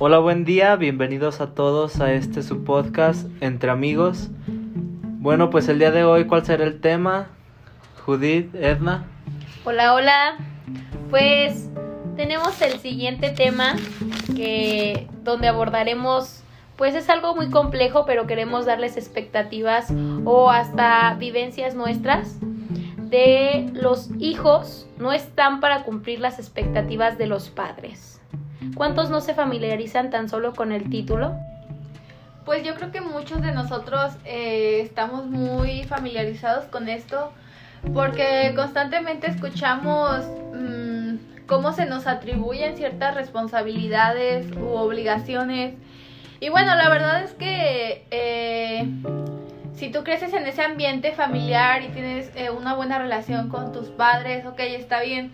Hola, buen día, bienvenidos a todos a este su podcast Entre Amigos. Bueno, pues el día de hoy, ¿cuál será el tema? Judith, Edna. Hola, hola. Pues tenemos el siguiente tema que donde abordaremos pues es algo muy complejo, pero queremos darles expectativas o hasta vivencias nuestras de los hijos no están para cumplir las expectativas de los padres. ¿Cuántos no se familiarizan tan solo con el título? Pues yo creo que muchos de nosotros eh, estamos muy familiarizados con esto porque constantemente escuchamos mm, cómo se nos atribuyen ciertas responsabilidades u obligaciones. Y bueno, la verdad es que eh, si tú creces en ese ambiente familiar y tienes eh, una buena relación con tus padres, ok, está bien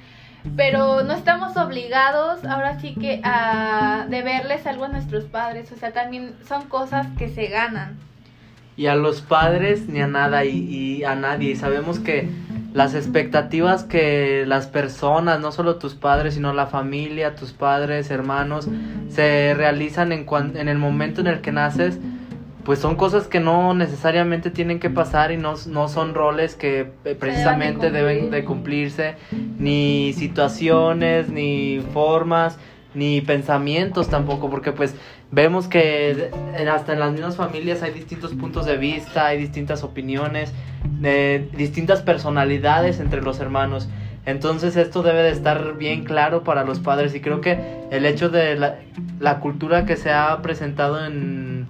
pero no estamos obligados ahora sí que a deberles algo a nuestros padres, o sea, también son cosas que se ganan. Y a los padres ni a nada y, a nadie, y sabemos que las expectativas que las personas, no solo tus padres, sino la familia, tus padres, hermanos, se realizan en, en el momento en el que naces, pues son cosas que no necesariamente tienen que pasar y no, no son roles que eh, precisamente deben de cumplirse, ni situaciones, ni formas, ni pensamientos tampoco, porque pues vemos que hasta en las mismas familias hay distintos puntos de vista, hay distintas opiniones, de distintas personalidades entre los hermanos. Entonces esto debe de estar bien claro para los padres y creo que el hecho de la, la cultura que se ha presentado en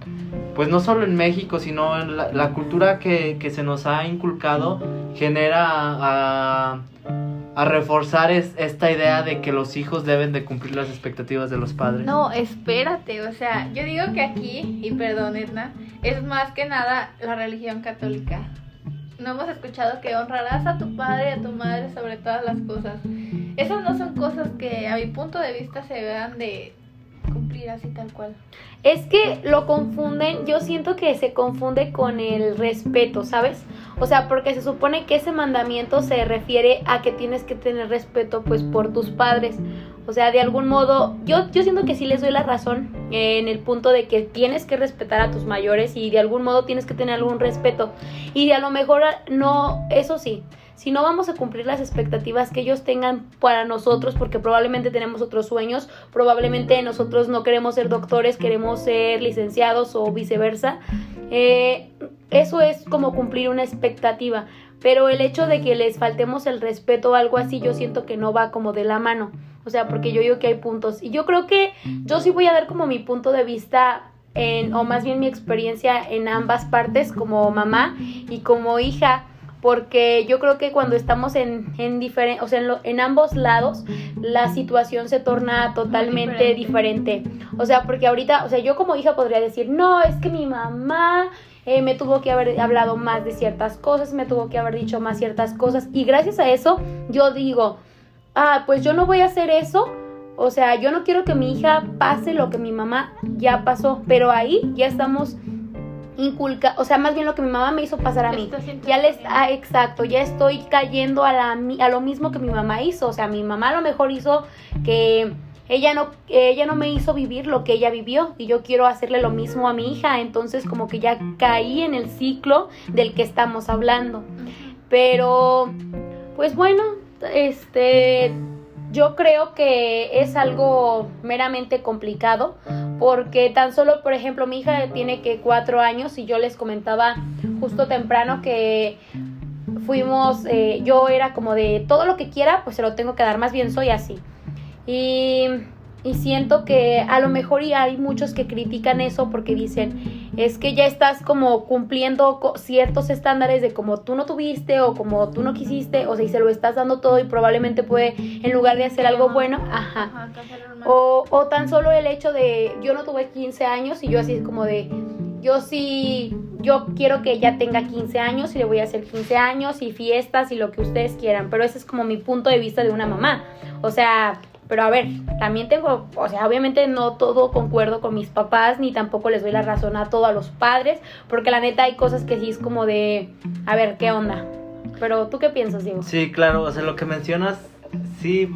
pues no solo en México, sino en la, cultura que, se nos ha inculcado genera a, reforzar esta idea de que los hijos deben de cumplir las expectativas de los padres. No, espérate, o sea, yo digo que aquí, y perdón Edna, es más que nada la religión católica. No hemos escuchado que honrarás a tu padre y a tu madre sobre todas las cosas. Esas no son cosas que a mi punto de vista se vean de cumplir así tal cual. Es que lo confunden, yo siento que se confunde con el respeto, ¿sabes? O sea, porque se supone que ese mandamiento se refiere a que tienes que tener respeto pues por tus padres. O sea, de algún modo, yo, yo siento que sí les doy la razón en el punto de que tienes que respetar a tus mayores y de algún modo tienes que tener algún respeto. Y a lo mejor no, eso sí, si no vamos a cumplir las expectativas que ellos tengan para nosotros, porque probablemente tenemos otros sueños, probablemente nosotros no queremos ser doctores, queremos ser licenciados o viceversa, eh, eso es como cumplir una expectativa. Pero el hecho de que les faltemos el respeto o algo así, yo siento que no va como de la mano. O sea, porque yo digo que hay puntos. Y yo creo que yo sí voy a dar como mi punto de vista en, o más bien mi experiencia en ambas partes, como mamá y como hija porque yo creo que cuando estamos en, en o sea, en, ambos lados, la situación se torna totalmente diferente. O sea, porque ahorita, o sea, yo como hija podría decir, no, es que mi mamá eh, me tuvo que haber hablado más de ciertas cosas, me tuvo que haber dicho más ciertas cosas, y gracias a eso yo digo, ah, pues yo no voy a hacer eso. O sea, yo no quiero que mi hija pase lo que mi mamá ya pasó, pero ahí ya estamos inculca, o sea, más bien lo que mi mamá me hizo pasar a mí. Ya les, ah, exacto, ya estoy cayendo a, la, a lo mismo que mi mamá hizo, o sea, mi mamá a lo mejor hizo que ella no, ella no me hizo vivir lo que ella vivió y yo quiero hacerle lo mismo a mi hija, entonces como que ya caí en el ciclo del que estamos hablando. Pero, pues bueno, este, yo creo que es algo meramente complicado porque tan solo, por ejemplo, mi hija tiene que cuatro años y yo les comentaba justo temprano que fuimos, eh, yo era como de todo lo que quiera, pues se lo tengo que dar, más bien soy así. Y y siento que a lo mejor y hay muchos que critican eso porque dicen, es que ya estás como cumpliendo ciertos estándares de como tú no tuviste o como tú no quisiste, o sea, y se lo estás dando todo y probablemente puede, en lugar de hacer algo bueno, ajá. O, o tan solo el hecho de, yo no tuve 15 años y yo así es como de, yo sí, yo quiero que ella tenga 15 años y le voy a hacer 15 años y fiestas y lo que ustedes quieran, pero ese es como mi punto de vista de una mamá. O sea, pero a ver, también tengo, o sea, obviamente no todo concuerdo con mis papás, ni tampoco les doy la razón a todos los padres, porque la neta hay cosas que sí es como de, a ver, ¿qué onda? Pero tú qué piensas, Diego? Sí, claro, o sea, lo que mencionas, sí,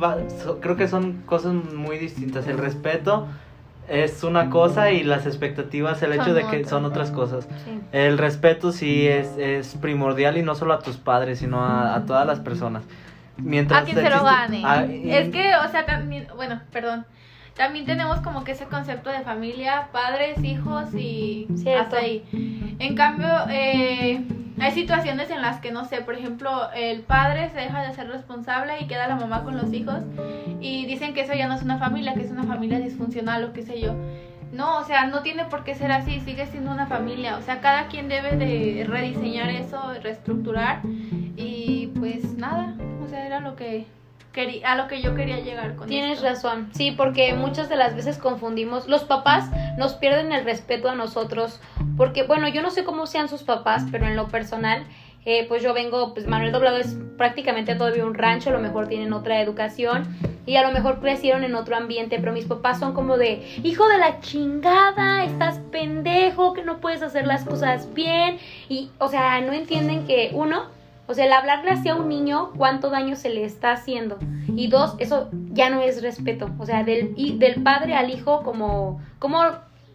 creo que son cosas muy distintas. El respeto es una cosa y las expectativas, el hecho de que son otras cosas. Sí. El respeto sí es, es primordial y no solo a tus padres, sino a, a todas las personas. Mientras a quien se lo gane. Ah, y- Es que, o sea, también, bueno, perdón. También tenemos como que ese concepto de familia, padres, hijos y Cierto. hasta ahí. En cambio, eh, hay situaciones en las que, no sé, por ejemplo, el padre se deja de ser responsable y queda la mamá con los hijos y dicen que eso ya no es una familia, que es una familia disfuncional o qué sé yo. No, o sea, no tiene por qué ser así, sigue siendo una familia. O sea, cada quien debe de rediseñar eso, reestructurar y pues nada, o sea, era lo que quería, a lo que yo quería llegar con Tienes esto. razón, sí, porque muchas de las veces confundimos, los papás nos pierden el respeto a nosotros, porque bueno, yo no sé cómo sean sus papás, pero en lo personal, eh, pues yo vengo, pues Manuel Doblado es prácticamente todavía un rancho, a lo mejor tienen otra educación y a lo mejor crecieron en otro ambiente, pero mis papás son como de, hijo de la chingada, estás pendejo, que no puedes hacer las cosas bien, y o sea, no entienden que uno, o sea, el hablarle así a un niño, cuánto daño se le está haciendo. Y dos, eso ya no es respeto. O sea, del, y del padre al hijo, como, como,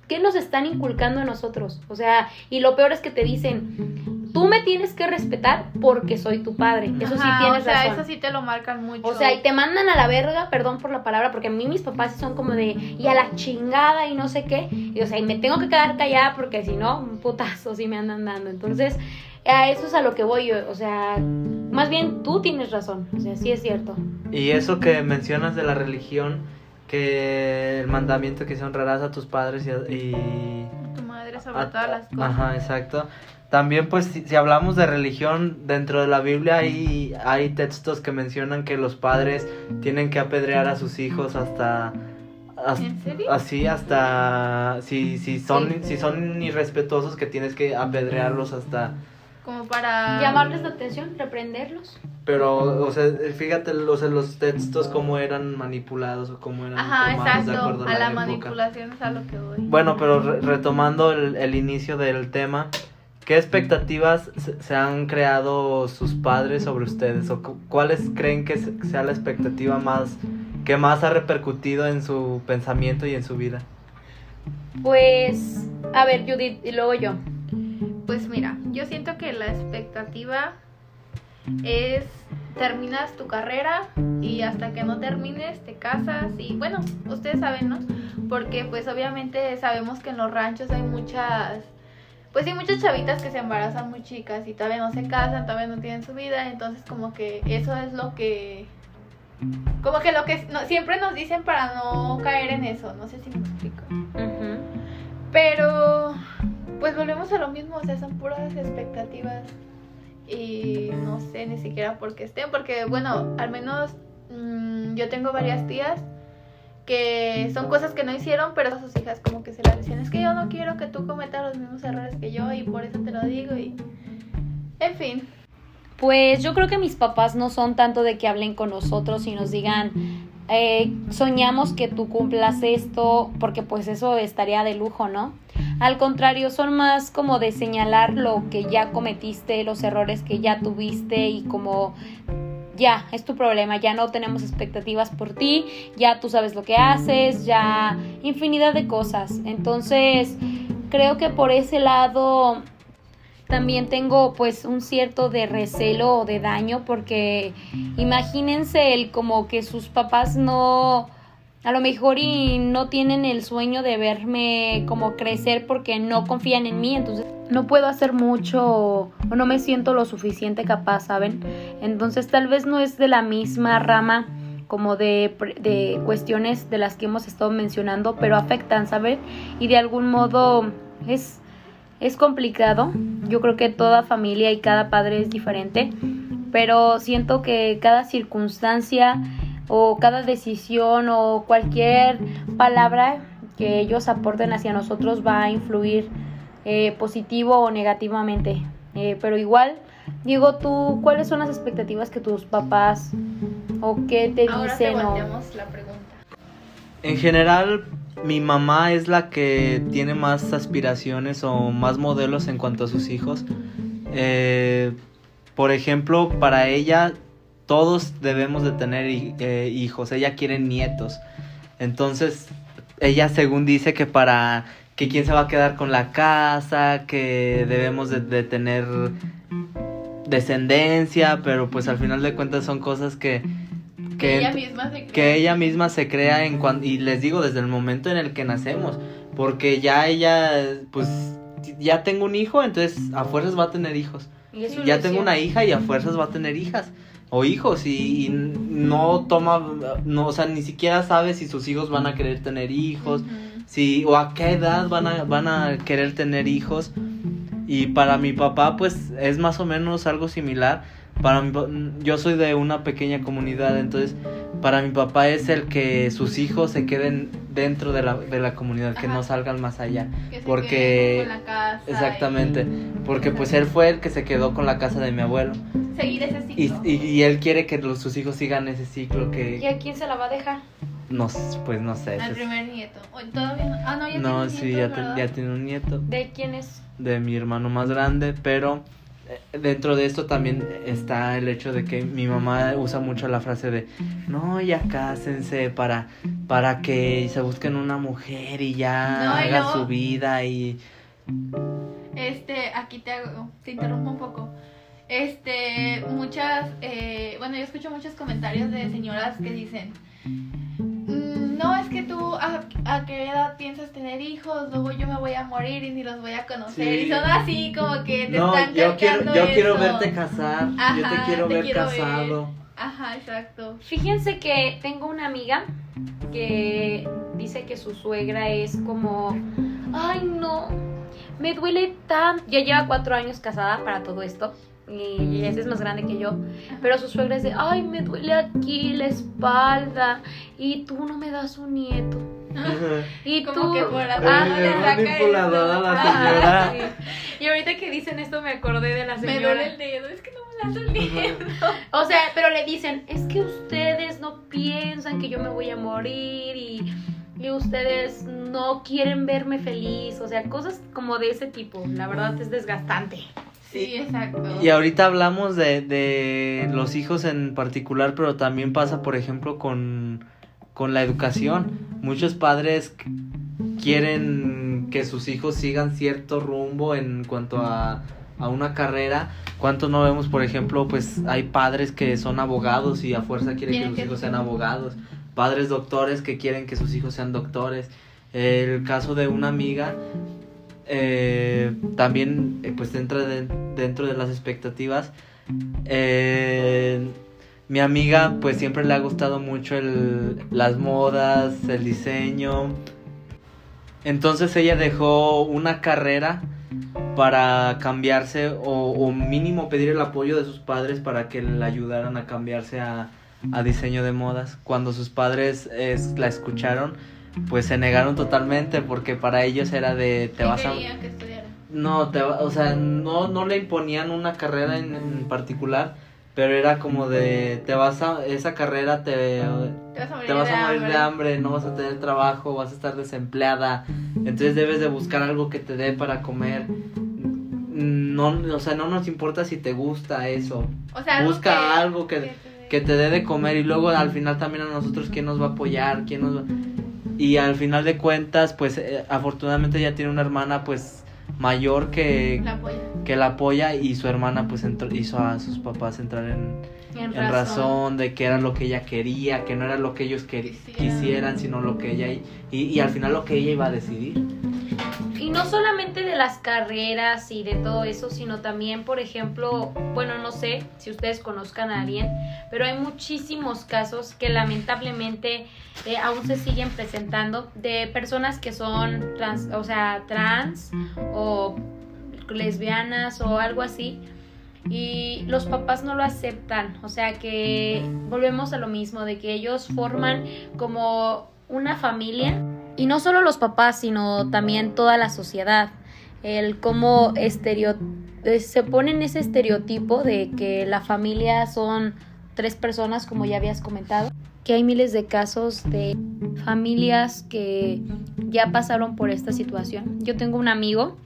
¿qué nos están inculcando a nosotros? O sea, y lo peor es que te dicen, tú me tienes que respetar porque soy tu padre. Eso sí Ajá, tienes o sea, razón. eso sí te lo marcan mucho. O sea, y te mandan a la verga, perdón por la palabra, porque a mí mis papás sí son como de, y a la chingada y no sé qué. Y o sea, y me tengo que quedar callada porque si no, un putazo sí me andan dando. Entonces, a eso es a lo que voy yo. O sea, más bien tú tienes razón. O sea, sí es cierto. Y eso que mencionas de la religión, que el mandamiento que se honrarás a tus padres y... a- y tu madre sobre a- todas las cosas. Ajá, exacto. También pues si, si hablamos de religión, dentro de la Biblia hay, hay textos que mencionan que los padres tienen que apedrear a sus hijos hasta... hasta- ¿En serio? Así hasta si, si son Sí. si son irrespetuosos que tienes que apedrearlos hasta Como para Llamarles la atención, reprenderlos. pero o sea fíjate sea, los textos cómo eran manipulados o cómo eran Ajá, exacto. acuerdo A la manipulación es a lo que voy. Bueno, pero re- retomando el, el inicio del tema, ¿qué expectativas se, han creado sus padres sobre ustedes? ¿O cu- cuáles creen que se- sea la expectativa más que más ha repercutido en su pensamiento y en su vida? Pues, a ver, Judith, y luego yo. Pues mira, yo siento que la expectativa es terminas tu carrera y hasta que no termines te casas y bueno, ustedes saben, ¿no? Porque pues obviamente sabemos que en los ranchos hay muchas pues hay muchas chavitas que se embarazan muy chicas y todavía no se casan, todavía no tienen su vida, entonces como que eso es lo que como que lo que no- siempre nos dicen para no caer en eso, no sé si me explico. Pero, pues volvemos a lo mismo, o sea, son puras expectativas. Y no sé ni siquiera por qué estén, porque bueno, al menos mm, yo tengo varias tías que son cosas que no hicieron, pero a sus hijas como que se las dicen, es que yo no quiero que tú cometas los mismos errores que yo y por eso te lo digo y... En fin, Pues yo creo que mis papás no son tanto de que hablen con nosotros y nos digan, eh, soñamos que tú cumplas esto, porque pues eso estaría de lujo, ¿no? Al contrario, son más como de señalar lo que ya cometiste, los errores que ya tuviste y como ya, es tu problema, ya no tenemos expectativas por ti, ya tú sabes lo que haces, ya infinidad de cosas. Entonces, creo que por ese lado también tengo pues un cierto de recelo o de daño porque imagínense el como que sus papás no a lo mejor y no tienen el sueño de verme como crecer porque no confían en mí, entonces no puedo hacer mucho o no me siento lo suficiente capaz, ¿saben? Entonces tal vez no es de la misma rama como de, de cuestiones de las que hemos estado mencionando, pero afectan, ¿saben? Y de algún modo es, es complicado. Yo creo que toda familia y cada padre es diferente, pero siento que cada circunstancia o cada decisión o cualquier palabra que ellos aporten hacia nosotros va a influir eh, positivo o negativamente. Eh, pero igual, Diego, tú, ¿cuáles son las expectativas que tus papás o qué te ahora te dicen? o- volteamos la pregunta. En general, mi mamá es la que tiene más aspiraciones o más modelos en cuanto a sus hijos. Eh, por ejemplo, para ella todos debemos de tener eh, hijos, ella quiere nietos. Entonces, ella según dice que para que quién se va a quedar con la casa, que debemos de, de tener descendencia, pero pues al final de cuentas son cosas que Que ella misma se que cree. ella misma se crea en cuan- y les digo desde el momento en el que nacemos, porque ya ella pues ya tengo un hijo, entonces a fuerzas va a tener hijos. Ya tengo una hija y a fuerzas va a tener hijas o hijos y, y no toma no, o sea, ni siquiera sabe si sus hijos van a querer tener hijos, si o a qué edad van a van a querer tener hijos. Y para mi papá pues es más o menos algo similar. Para mi, yo soy de una pequeña comunidad, entonces para mi papá es el que sus hijos se queden dentro de la, de la comunidad, que no salgan más allá. Que se porque- con la casa Exactamente, porque pues él fue el que se quedó con la casa de mi abuelo. y seguir ese Y, ciclo. y, y él quiere que los, sus hijos sigan ese ciclo ¿Y que a quién se la va a dejar? no, pues no sé. Al es- primer nieto. O todavía no. Ah, no, ya no, tiene sí, ya, te- ¿verdad? ya tiene un nieto ¿De quién es? de mi hermano más grande, pero dentro de esto también está el hecho de que mi mamá usa mucho la frase de no, ya cásense para, para que se busquen una mujer y ya No, luego- su vida y Este, aquí te hago, te interrumpo un poco. Este, muchas, eh, bueno, yo escucho muchos comentarios de señoras que dicen, "Mm, no, es que tú a, a qué edad piensas tener hijos, luego yo me voy a morir y ni los voy a conocer. Sí. Y son así como que te no, están yo quiero, yo quiero verte casar, yo te quiero te ver quiero ver. casado. Ajá, exacto. Fíjense que tengo una amiga que dice que su suegra es como, ay no, me duele tanto. Ya lleva cuatro años casada para todo esto y ella es más grande que yo, pero su suegra es de, ay me duele aquí la espalda y tú no me das un nieto. Y Como tú... que por Ah, le saca la señora. Y ahorita que dicen esto me acordé de la Me señora. duele el dedo, es que no me da doliendo. O sea, pero le dicen, es que ustedes no piensan que yo me voy a morir y, y ustedes no quieren verme feliz. O sea, cosas como de ese tipo. La verdad es desgastante. Sí, exacto. Y ahorita hablamos de, de los hijos en particular, pero también pasa, por ejemplo, con, con la educación. Muchos padres quieren que sus hijos sigan cierto rumbo en cuanto a, a una carrera. ¿Cuántos no vemos, por ejemplo, pues hay padres que son abogados y a fuerza quieren que sus hijos sean abogados? Padres doctores que quieren que sus hijos sean doctores. El caso de una amiga eh, también eh, pues entra de- dentro de las expectativas. Eh, mi amiga pues siempre le ha gustado mucho el, las modas, el diseño. Entonces ella dejó una carrera para cambiarse o, mínimo pedir el apoyo de sus padres para que le ayudaran a cambiarse a, diseño de modas. Cuando sus padres es- la escucharon, pues se negaron totalmente porque para ellos era de te ¿Qué vas a que estudiara? no, te va- o sea, no, no le imponían una carrera en, en particular, pero era como de, te vas a, esa carrera te, Te vas a morir, vas de, a morir hambre. de hambre, no vas a tener trabajo, vas a estar desempleada, entonces debes de buscar algo que te dé para comer. No, o sea, no nos importa si te gusta eso, O sea, algo busca que- algo que, te- que te dé de comer y luego al final también a nosotros quién nos va a apoyar, quién nos va... Y al final de cuentas, pues eh, afortunadamente ya tiene una hermana pues mayor que, la apoya. que la apoya y su hermana pues entró- hizo a sus papás entrar en, En, en razón. de que era lo que ella quería, que no era lo que ellos Quisieran. quisieran, sino lo que ella... Y, y al final lo que ella iba a decidir. Y no solamente las carreras y de todo eso, sino también, por ejemplo, bueno, no sé si ustedes conozcan a alguien, pero hay muchísimos casos que lamentablemente eh, aún se siguen presentando de personas que son trans, o sea, trans o lesbianas o algo así. Y los papás no lo aceptan, o sea que volvemos a lo mismo, de que ellos forman como una familia y no solo los papás, sino también toda la sociedad. El cómo estereo eh, se pone en ese estereotipo de que la familia son tres personas, como ya habías comentado. Que hay miles de casos de familias que ya pasaron por esta situación. Yo tengo un amigo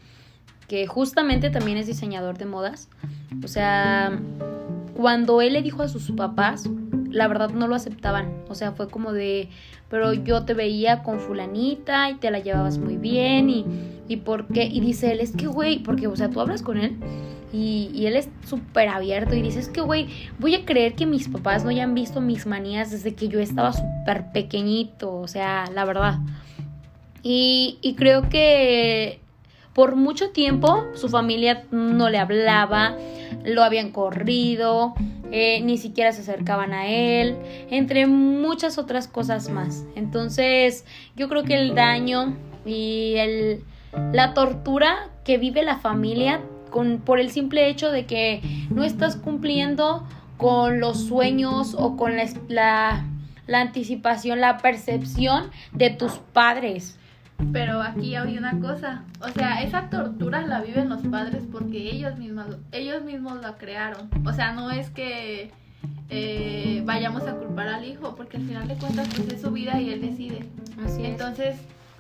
que justamente también es diseñador de modas. O sea, cuando él le dijo a sus papás, la verdad no lo aceptaban. O sea, fue como de, pero yo te veía con fulanita y te la llevabas muy bien y, y por qué. Y dice él, es que, güey, porque, o sea, tú hablas con él y, y él es súper abierto y dice, es que, güey, voy a creer que mis papás no hayan visto mis manías desde que yo estaba súper pequeñito, o sea, la verdad. Y, y creo que por mucho tiempo su familia no le hablaba, lo habían corrido, eh, ni siquiera se acercaban a él, entre muchas otras cosas más. Entonces yo creo que el daño y el, la tortura que vive la familia con, por el simple hecho de que no estás cumpliendo con los sueños o con la, la, la anticipación, la percepción de tus padres. Pero aquí hay una cosa, o sea, esa tortura la viven los padres porque ellos mismos, ellos mismos la crearon. O sea, no es que eh, vayamos a culpar al hijo, porque al final de cuentas pues es su vida y él decide. Así es. Entonces,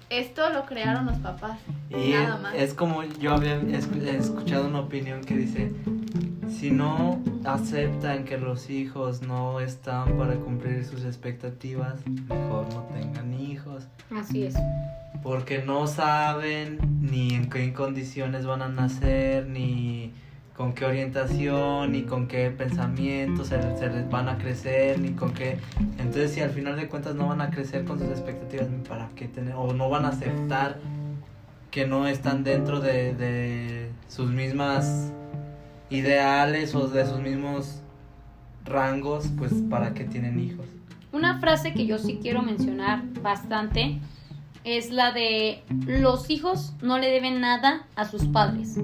esto lo crearon los papás. Y nada más. es como yo había escu- escuchado una opinión que dice, si no aceptan que los hijos no están para cumplir sus expectativas, mejor no tengan hijos. Así es. Porque no saben ni en qué condiciones van a nacer, ni con qué orientación, ni con qué pensamientos se, se les van a crecer, ni con qué... Entonces si al final de cuentas no van a crecer con sus expectativas, ¿para qué tener? O no van a aceptar que no están dentro de, de sus mismas ideales o de sus mismos rangos, pues ¿para qué tienen hijos? Una frase que yo sí quiero mencionar bastante es la de los hijos no le deben nada a sus padres.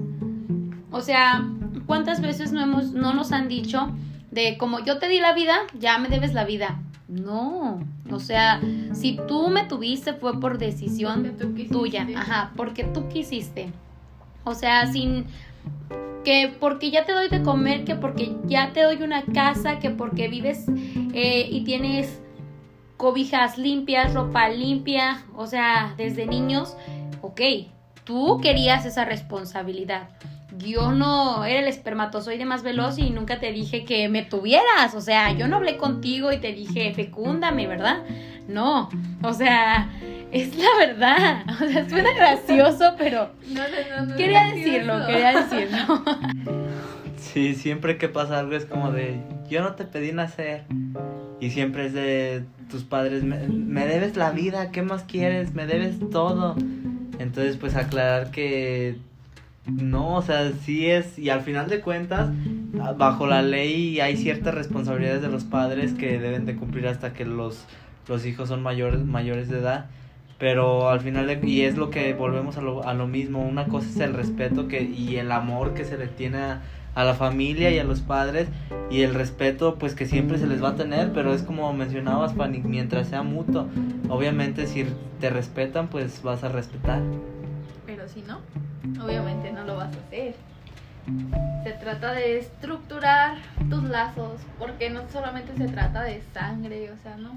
O sea, ¿cuántas veces no hemos no nos han dicho de como yo te di la vida, ya me debes la vida? No, o sea, si tú me tuviste fue por decisión tuya, ajá, porque tú quisiste. O sea, sin que porque ya te doy de comer, que porque ya te doy una casa, que porque vives eh, y tienes cobijas limpias, ropa limpia, o sea, desde niños, ok, tú querías esa responsabilidad. Yo no era el espermatozoide más veloz y nunca te dije que me tuvieras, o sea, yo no hablé contigo y te dije, fecúndame, ¿verdad? No, o sea, es la verdad, o sea, suena gracioso, pero No, no, no, no, quería decirlo, quería decirlo. Sí, siempre que pasa algo es como de, yo no te pedí nacer. Y siempre es de tus padres, me, me debes la vida, ¿qué más quieres? Me debes todo. Entonces, pues aclarar que no, o sea, sí es, y al final de cuentas, bajo la ley hay ciertas responsabilidades de los padres que deben de cumplir hasta que los, los hijos son mayores, mayores de edad. Pero al final, de- y es lo que volvemos a lo, a lo mismo, una cosa es el respeto que, y el amor que se le tiene a, a la familia y a los padres, y el respeto pues que siempre se les va a tener, pero es como mencionabas, Fanny, mientras sea mutuo. Obviamente si te respetan, pues vas a respetar. Pero si no, obviamente no lo vas a hacer. Se trata de estructurar tus lazos, porque no solamente se trata de sangre, o sea, no.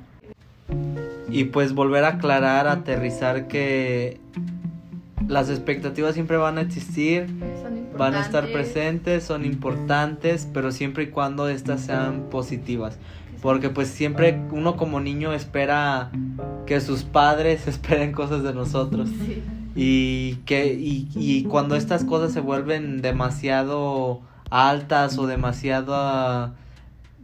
Y pues volver a aclarar, aterrizar que las expectativas siempre van a existir, van a estar presentes, son importantes, pero siempre y cuando estas sean positivas. Porque pues siempre uno como niño espera que sus padres esperen cosas de nosotros. Sí. Y que y, y cuando estas cosas se vuelven demasiado altas o demasiado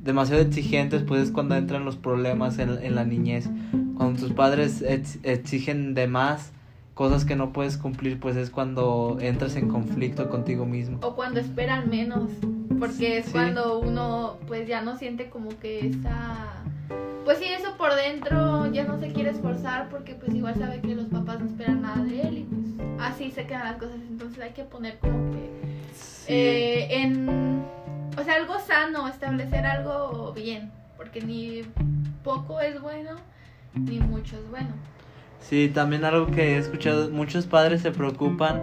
demasiado exigentes, pues es cuando entran los problemas en, en la niñez. Cuando tus padres ex- exigen de más cosas que no puedes cumplir, pues es cuando entras en conflicto contigo mismo. O cuando esperan menos, porque es Sí. cuando uno pues ya no siente como que esa... Pues sí, eso por dentro ya no se quiere esforzar porque pues igual sabe que los papás no esperan nada de él y pues así se quedan las cosas. Entonces hay que poner como que Sí. eh, en... O sea, algo sano, establecer algo bien, porque ni poco es bueno, ni mucho es bueno. Sí, también algo que he escuchado, muchos padres se preocupan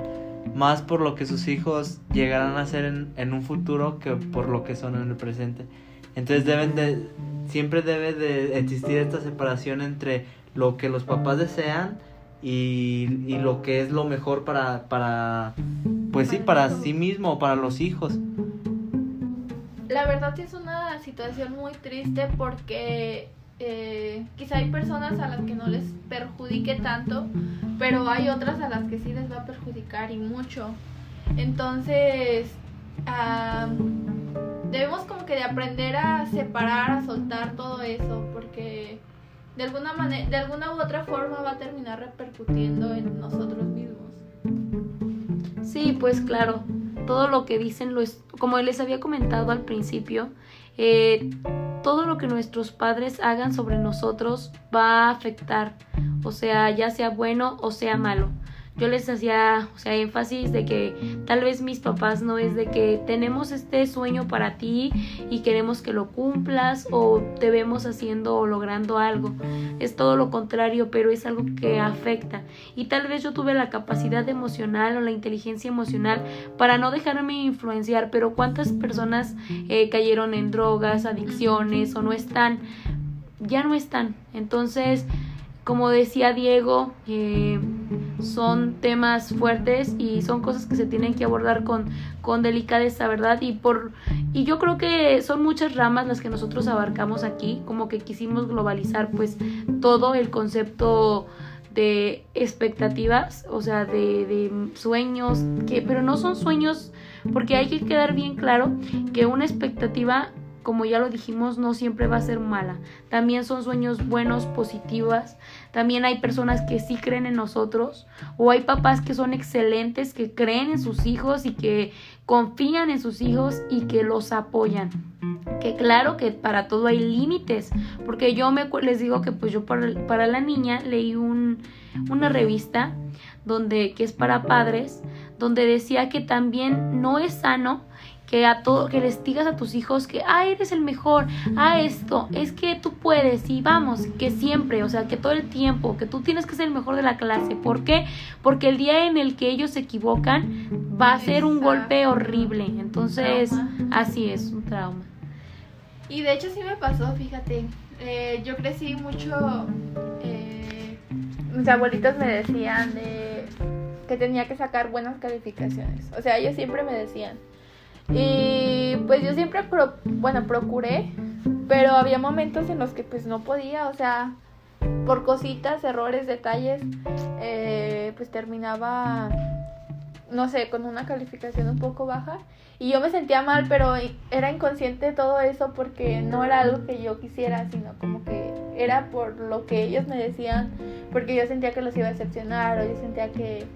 más por lo que sus hijos llegarán a ser en, un futuro que por lo que son en el presente. Entonces deben de, siempre debe de existir esta separación entre lo que los papás desean y, y lo que es lo mejor para, para, pues sí, para sí mismo, para los hijos. La verdad sí es una situación muy triste porque eh, quizá hay personas a las que no les perjudique tanto, pero hay otras a las que sí les va a perjudicar y mucho. Entonces, debemos como que de aprender a separar, a soltar todo eso, porque de alguna manera, de alguna u otra forma va a terminar repercutiendo en nosotros mismos. Sí, pues claro, todo lo que dicen, lo es, como les había comentado al principio, eh, todo lo que nuestros padres hagan sobre nosotros va a afectar, o sea, ya sea bueno o sea malo yo les hacía, o sea, énfasis de que tal vez mis papás no es de que tenemos este sueño para ti y queremos que lo cumplas o te vemos haciendo o logrando algo. Es todo lo contrario, pero es algo que afecta. Y tal vez yo tuve la capacidad emocional o la inteligencia emocional para no dejarme influenciar, pero cuántas personas eh, cayeron en drogas, adicciones o no están, ya no están. Entonces, como decía Diego, son temas fuertes y son cosas que se tienen que abordar con, con delicadeza, ¿verdad? Y, por, y yo creo que son muchas ramas las que nosotros abarcamos aquí, como que quisimos globalizar pues todo el concepto de expectativas, o sea, de, de sueños, que, pero no son sueños, porque hay que quedar bien claro que una expectativa como ya lo dijimos, no siempre va a ser mala. También son sueños buenos, positivas. También hay personas que sí creen en nosotros. O hay papás que son excelentes, que creen en sus hijos y que confían en sus hijos y que los apoyan. Que claro que para todo hay límites. Porque yo me, les digo que pues yo para, para la niña leí un, una revista donde, que es para padres, donde decía que también no es sano que a todo, que les digas a tus hijos que, ah, eres el mejor, ah, esto, es que tú puedes y vamos, que siempre, o sea, que todo el tiempo, que tú tienes que ser el mejor de la clase. ¿Por qué? Porque el día en el que ellos se equivocan va a ser un golpe horrible. Entonces, así es, un trauma. Y de hecho sí me pasó, fíjate, eh, yo crecí mucho, eh, mis abuelitos me decían de que tenía que sacar buenas calificaciones. O sea, ellos siempre me decían, y pues yo siempre, bueno, procuré, pero había momentos en los que pues no podía, o sea, por cositas, errores, detalles, eh, pues terminaba, no sé, con una calificación un poco baja. Y yo me sentía mal, pero era inconsciente de todo eso porque no era algo que yo quisiera, sino como que era por lo que ellos me decían, porque yo sentía que los iba a decepcionar o yo sentía que,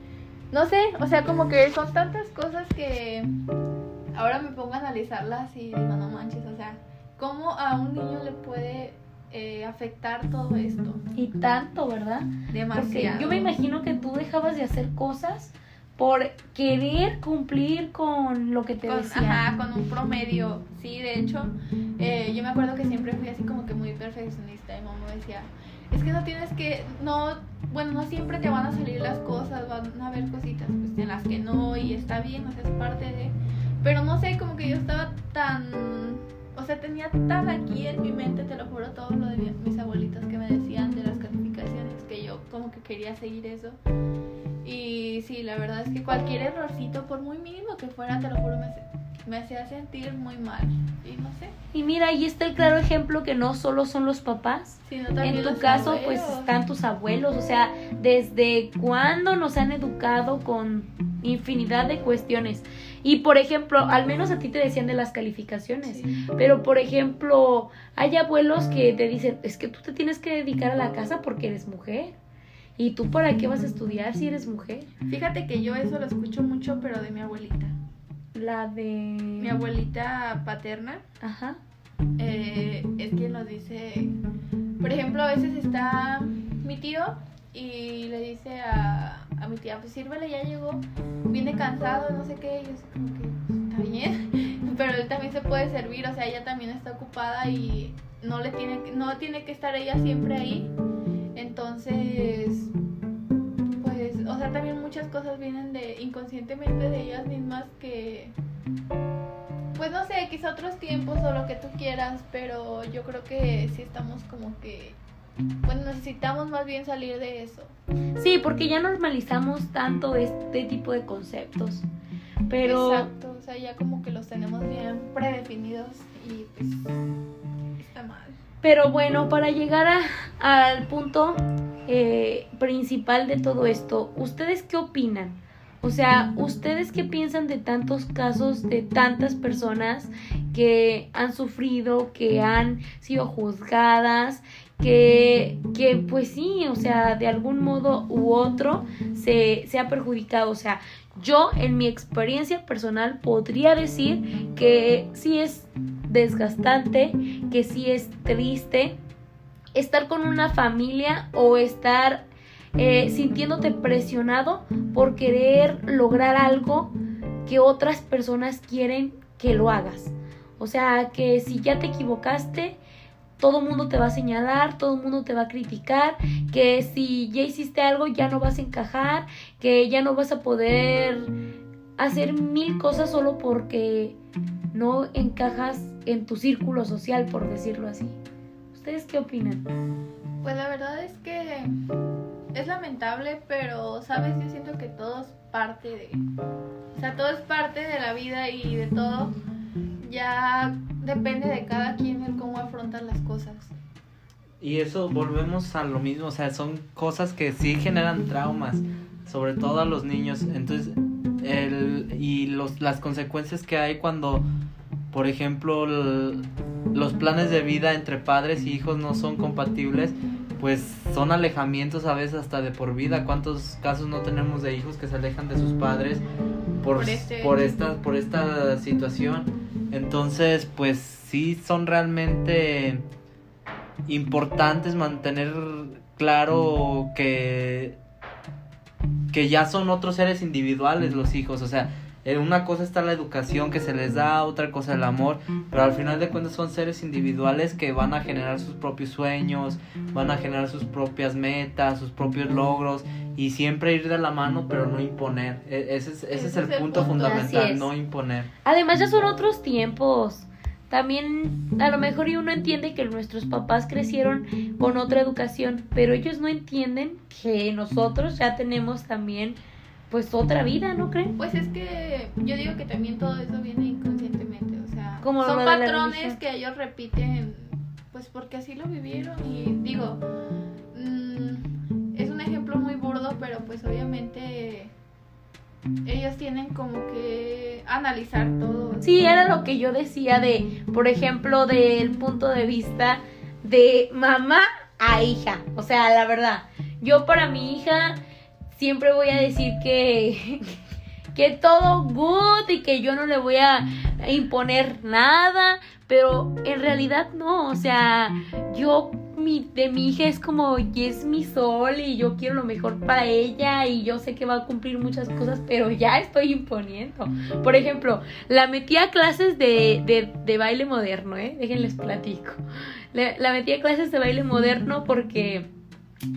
no sé, o sea, como que son tantas cosas que ahora me pongo a analizarlas y digo, no manches, o sea, ¿cómo a un niño le puede eh, afectar todo esto? Y tanto, ¿verdad? Demasiado. yo me imagino que tú dejabas de hacer cosas por querer cumplir con lo que te con, decían. Ajá, con un promedio. Sí, de hecho, eh, yo me acuerdo que siempre fui así como que muy perfeccionista. Mi mamá me decía, es que no tienes que, no, bueno, no siempre te van a salir las cosas, van a haber cositas pues, en las que no y está bien, o sea, es parte de... Pero no sé, como que yo estaba tan. O sea, tenía tan aquí en mi mente, te lo juro, todo lo de mis abuelitos que me decían de las calificaciones, que yo como que quería seguir eso. Y sí, la verdad es que cualquier errorcito, por muy mínimo que fuera, te lo juro, me, me hacía sentir muy mal. Y no sé. Y mira, ahí está el claro ejemplo que no solo son los papás. Sino también en tu caso, pues están tus abuelos. O sea, desde cuándo nos han educado con infinidad de cuestiones. Y por ejemplo, al menos a ti te decían de las calificaciones, pero por ejemplo, hay abuelos que te dicen, es que tú te tienes que dedicar a la casa porque eres mujer. ¿Y tú para qué vas a estudiar si eres mujer? Fíjate que yo eso lo escucho mucho, pero de mi abuelita. La de... Mi abuelita paterna. Ajá. Eh, es quien nos dice, por ejemplo, a veces está mi tío y le dice a, a mi tía, pues sírvele, ya llegó, viene cansado, no sé qué, y yo sé como que está bien, pero él también se puede servir, o sea, ella también está ocupada y no le tiene, no tiene que estar ella siempre ahí, entonces, pues, o sea, también muchas cosas vienen de inconscientemente de ellas mismas que, pues no sé, quizá otros tiempos o lo que tú quieras, pero yo creo que sí estamos como que pues necesitamos más bien salir de eso. Sí, porque ya normalizamos tanto este tipo de conceptos. Pero Exacto, o sea, ya como que los tenemos bien predefinidos y pues está mal. Pero bueno, para llegar a- al punto eh, principal de todo esto, ¿ustedes qué opinan? O sea, ¿ustedes qué piensan de tantos casos de tantas personas que han sufrido, que han sido juzgadas, que, que pues sí, o sea, de algún modo u otro se, ha perjudicado? O sea, yo en mi experiencia personal podría decir que sí es desgastante, que sí es triste estar con una familia o estar eh, sintiéndote presionado por querer lograr algo que otras personas quieren que lo hagas. O sea, que si ya te equivocaste, todo mundo te va a señalar, todo mundo te va a criticar, que si ya hiciste algo ya no vas a encajar, que ya no vas a poder hacer mil cosas solo porque no encajas en tu círculo social, por decirlo así. ¿Ustedes qué opinan? Pues la verdad es que es lamentable, pero sabes, yo siento que todo es parte de, o sea, todo es parte de la vida y de todo. Ya depende de cada quien el cómo afrontan las cosas. Y eso volvemos a lo mismo, o sea, son cosas que sí generan traumas, sobre todo a los niños. Entonces, el, y los, las consecuencias que hay cuando, por ejemplo, el- los planes de vida entre padres y hijos no son compatibles, pues son alejamientos a veces hasta de por vida. ¿Cuántos casos no tenemos de hijos que se alejan de sus padres por, Por este por esta, por esta situación? Entonces, pues sí son realmente importantes mantener claro que que ya son otros seres individuales los hijos, o sea, en una cosa está la educación que se les da, otra cosa el amor, pero al final de cuentas son seres individuales que van a generar sus propios sueños, van a generar sus propias metas, sus propios logros y siempre ir de la mano, pero no imponer. E- Ese es, ese es el punto Así fundamental, no imponer. Además ya son otros tiempos. También a lo mejor y uno entiende que nuestros papás crecieron con otra educación, pero ellos no entienden que nosotros ya tenemos también pues otra vida, ¿no creen? Pues es que yo digo que también todo eso viene inconscientemente, o sea, Como son patrones que ellos repiten, pues porque así lo vivieron y digo, mm, es un ejemplo muy burdo, pero pues obviamente ellos tienen como que analizar todo. Sí, era lo que yo decía de, por ejemplo, del punto de vista de mamá a hija. O sea, la verdad, yo para mi hija siempre voy a decir que que todo good y que yo no le voy a imponer nada, pero en realidad no, o sea, yo mi, de mi hija es como, y es mi sol y yo quiero lo mejor para ella y yo sé que va a cumplir muchas cosas, pero ya estoy imponiendo. Por ejemplo, la metí a clases de, de, de baile moderno, ¿eh? Déjenles platico. La metí a clases de baile moderno porque,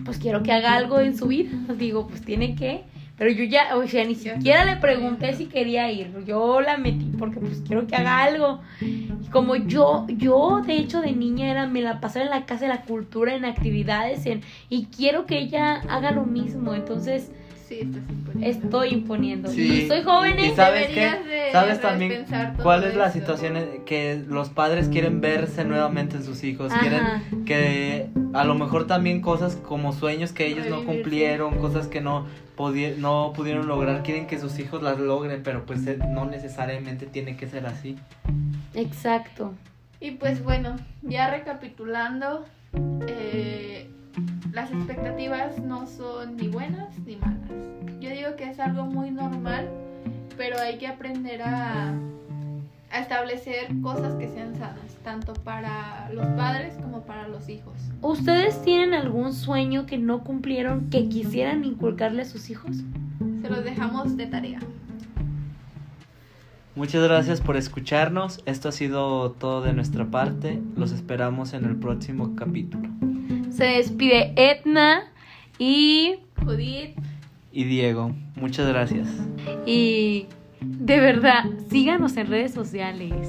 pues quiero que haga algo en su vida. Digo, pues tiene que. Pero yo ya, o sea, ni siquiera le pregunté si quería ir. Yo la metí porque pues quiero que haga algo. Y como yo, yo de hecho de niña era, me la pasaba en la casa de la cultura, en actividades, en, y quiero que ella haga lo mismo. Entonces, Sí, estás imponiendo. estoy imponiendo. Sí, Y soy joven, y- ¿eh? sabes Deberías qué? de ¿Sabes también cuál es la eso. situación que los padres quieren verse nuevamente en sus hijos? Ajá. Quieren que a lo mejor también cosas como sueños que ellos no cumplieron, cosas que no, no pudieron lograr, quieren que sus hijos las logren, pero pues eh, no necesariamente tiene que ser así. Exacto. Y pues bueno, ya recapitulando, eh, las expectativas no son ni buenas ni malas. Yo digo que es algo muy normal, pero hay que aprender a, a establecer cosas que sean sanas, tanto para los padres como para los hijos. ¿Ustedes tienen algún sueño que no cumplieron que quisieran inculcarle a sus hijos? Se los dejamos de tarea. Muchas gracias por escucharnos. Esto ha sido todo de nuestra parte. Los esperamos en el próximo capítulo. Se despide Etna y, Judith, Y Diego, muchas gracias. y de verdad, síganos en redes sociales.